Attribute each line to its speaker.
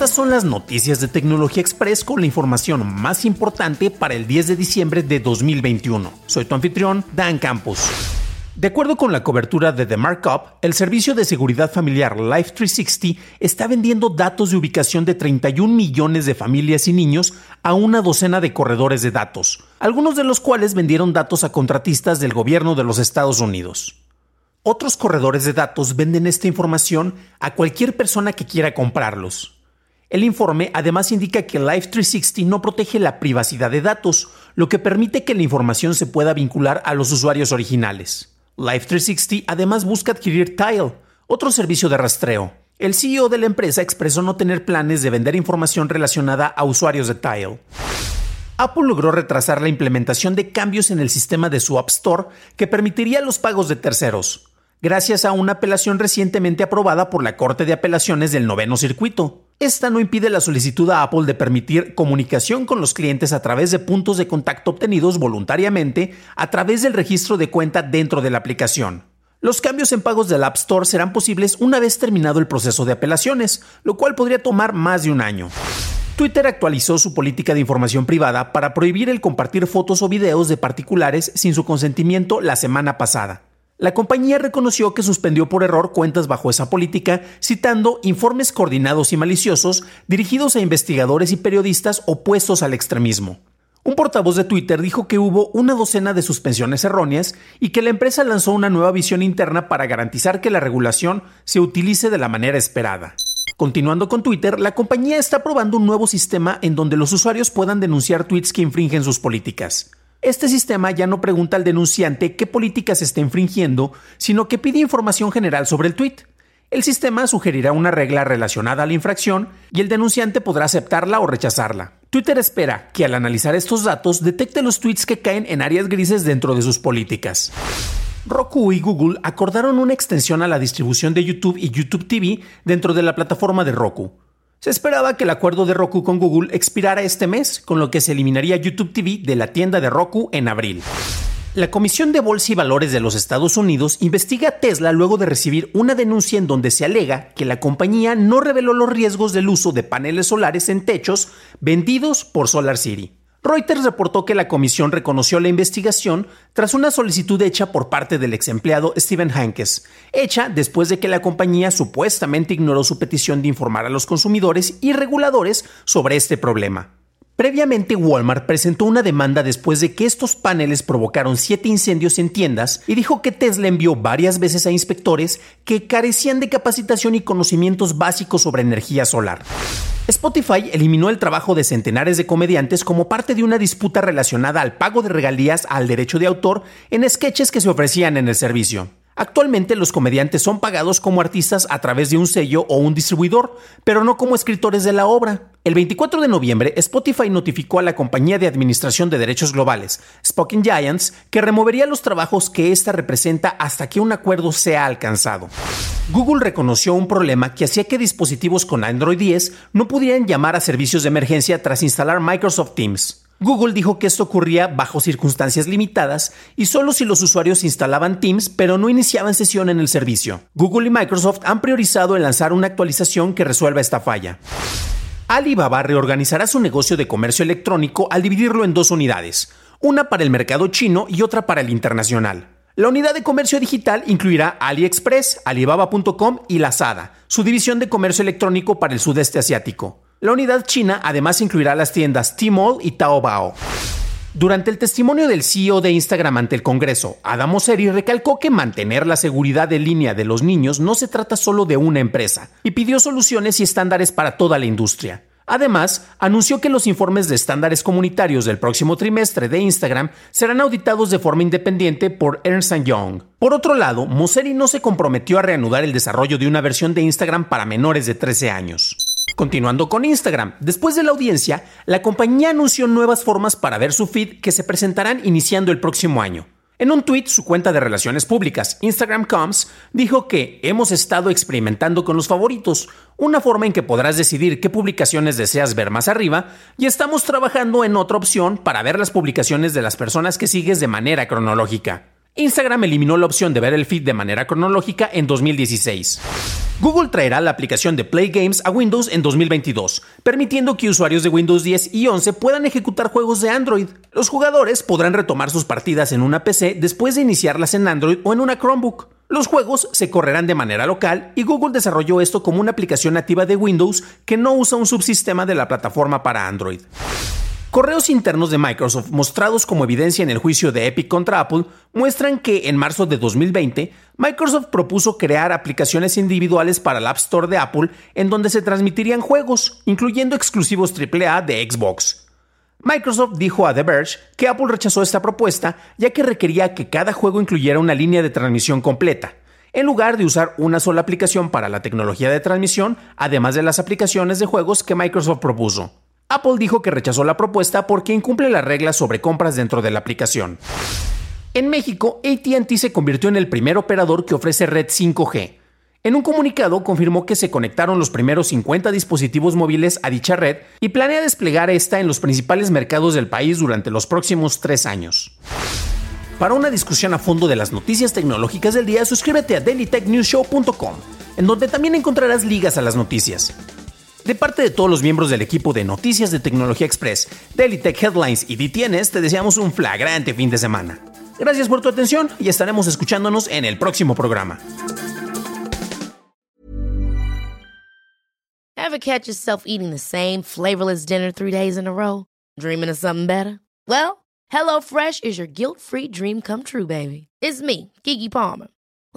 Speaker 1: Estas son las noticias de Tecnología Express con la información más importante para el 10 de diciembre de 2021. Soy tu anfitrión, Dan Campos. De acuerdo con la cobertura de The Markup, el servicio de seguridad familiar Life 360 está vendiendo datos de ubicación de 31 millones de familias y niños a una docena de corredores de datos, algunos de los cuales vendieron datos a contratistas del gobierno de los Estados Unidos. Otros corredores de datos venden esta información a cualquier persona que quiera comprarlos. El informe además indica que Life 360 no protege la privacidad de datos, lo que permite que la información se pueda vincular a los usuarios originales. Life 360 además busca adquirir Tile, otro servicio de rastreo. El CEO de la empresa expresó no tener planes de vender información relacionada a usuarios de Tile. Apple logró retrasar la implementación de cambios en el sistema de su App Store que permitiría los pagos de terceros, gracias a una apelación recientemente aprobada por la Corte de Apelaciones del Noveno Circuito. Esta no impide la solicitud a Apple de permitir comunicación con los clientes a través de puntos de contacto obtenidos voluntariamente a través del registro de cuenta dentro de la aplicación. Los cambios en pagos del App Store serán posibles una vez terminado el proceso de apelaciones, lo cual podría tomar más de un año. Twitter actualizó su política de información privada para prohibir el compartir fotos o videos de particulares sin su consentimiento la semana pasada. La compañía reconoció que suspendió por error cuentas bajo esa política, citando informes coordinados y maliciosos dirigidos a investigadores y periodistas opuestos al extremismo. Un portavoz de Twitter dijo que hubo una docena de suspensiones erróneas y que la empresa lanzó una nueva visión interna para garantizar que la regulación se utilice de la manera esperada. Continuando con Twitter, la compañía está probando un nuevo sistema en donde los usuarios puedan denunciar tweets que infringen sus políticas. Este sistema ya no pregunta al denunciante qué políticas está infringiendo, sino que pide información general sobre el tweet. El sistema sugerirá una regla relacionada a la infracción y el denunciante podrá aceptarla o rechazarla. Twitter espera que al analizar estos datos detecte los tweets que caen en áreas grises dentro de sus políticas. Roku y Google acordaron una extensión a la distribución de YouTube y YouTube TV dentro de la plataforma de Roku. Se esperaba que el acuerdo de Roku con Google expirara este mes, con lo que se eliminaría YouTube TV de la tienda de Roku en abril. La Comisión de Bolsa y Valores de los Estados Unidos investiga a Tesla luego de recibir una denuncia en donde se alega que la compañía no reveló los riesgos del uso de paneles solares en techos vendidos por SolarCity. Reuters reportó que la comisión reconoció la investigación tras una solicitud hecha por parte del ex empleado Steven Hankes, hecha después de que la compañía supuestamente ignoró su petición de informar a los consumidores y reguladores sobre este problema. Previamente, Walmart presentó una demanda después de que estos paneles provocaron siete incendios en tiendas y dijo que Tesla envió varias veces a inspectores que carecían de capacitación y conocimientos básicos sobre energía solar. Spotify eliminó el trabajo de centenares de comediantes como parte de una disputa relacionada al pago de regalías al derecho de autor en sketches que se ofrecían en el servicio. Actualmente los comediantes son pagados como artistas a través de un sello o un distribuidor, pero no como escritores de la obra. El 24 de noviembre, Spotify notificó a la compañía de administración de derechos globales, Spoken Giants, que removería los trabajos que ésta representa hasta que un acuerdo sea alcanzado. Google reconoció un problema que hacía que dispositivos con Android 10 no pudieran llamar a servicios de emergencia tras instalar Microsoft Teams. Google dijo que esto ocurría bajo circunstancias limitadas y solo si los usuarios instalaban Teams pero no iniciaban sesión en el servicio. Google y Microsoft han priorizado el lanzar una actualización que resuelva esta falla. Alibaba reorganizará su negocio de comercio electrónico al dividirlo en dos unidades, una para el mercado chino y otra para el internacional. La unidad de comercio digital incluirá AliExpress, Alibaba.com y Lazada, su división de comercio electrónico para el sudeste asiático. La unidad china además incluirá las tiendas Tmall y Taobao. Durante el testimonio del CEO de Instagram ante el Congreso, Adam Mosseri recalcó que mantener la seguridad en línea de los niños no se trata solo de una empresa y pidió soluciones y estándares para toda la industria. Además, anunció que los informes de estándares comunitarios del próximo trimestre de Instagram serán auditados de forma independiente por Ernst Young. Por otro lado, Mosseri no se comprometió a reanudar el desarrollo de una versión de Instagram para menores de 13 años. Continuando con Instagram, después de la audiencia, la compañía anunció nuevas formas para ver su feed que se presentarán iniciando el próximo año. En un tweet, su cuenta de relaciones públicas, Instagram Coms, dijo que hemos estado experimentando con los favoritos, una forma en que podrás decidir qué publicaciones deseas ver más arriba, y estamos trabajando en otra opción para ver las publicaciones de las personas que sigues de manera cronológica. Instagram eliminó la opción de ver el feed de manera cronológica en 2016. Google traerá la aplicación de Play Games a Windows en 2022, permitiendo que usuarios de Windows 10 y 11 puedan ejecutar juegos de Android. Los jugadores podrán retomar sus partidas en una PC después de iniciarlas en Android o en una Chromebook. Los juegos se correrán de manera local y Google desarrolló esto como una aplicación nativa de Windows que no usa un subsistema de la plataforma para Android. Correos internos de Microsoft mostrados como evidencia en el juicio de Epic contra Apple muestran que en marzo de 2020 Microsoft propuso crear aplicaciones individuales para el App Store de Apple en donde se transmitirían juegos, incluyendo exclusivos AAA de Xbox. Microsoft dijo a The Verge que Apple rechazó esta propuesta ya que requería que cada juego incluyera una línea de transmisión completa, en lugar de usar una sola aplicación para la tecnología de transmisión, además de las aplicaciones de juegos que Microsoft propuso. Apple dijo que rechazó la propuesta porque incumple las reglas sobre compras dentro de la aplicación. En México, ATT se convirtió en el primer operador que ofrece red 5G. En un comunicado confirmó que se conectaron los primeros 50 dispositivos móviles a dicha red y planea desplegar esta en los principales mercados del país durante los próximos tres años. Para una discusión a fondo de las noticias tecnológicas del día, suscríbete a dailytechnewsshow.com, en donde también encontrarás ligas a las noticias. De parte de todos los miembros del equipo de Noticias de Tecnología Express, Daily Tech Headlines y DTNs, te deseamos un flagrante fin de semana. Gracias por tu atención y estaremos escuchándonos en el próximo programa.
Speaker 2: Ever catch yourself eating the same flavorless dinner three days in a row? Dreaming of something better? Well, HelloFresh is your guilt-free dream come true, baby. It's me, Kiki Palmer.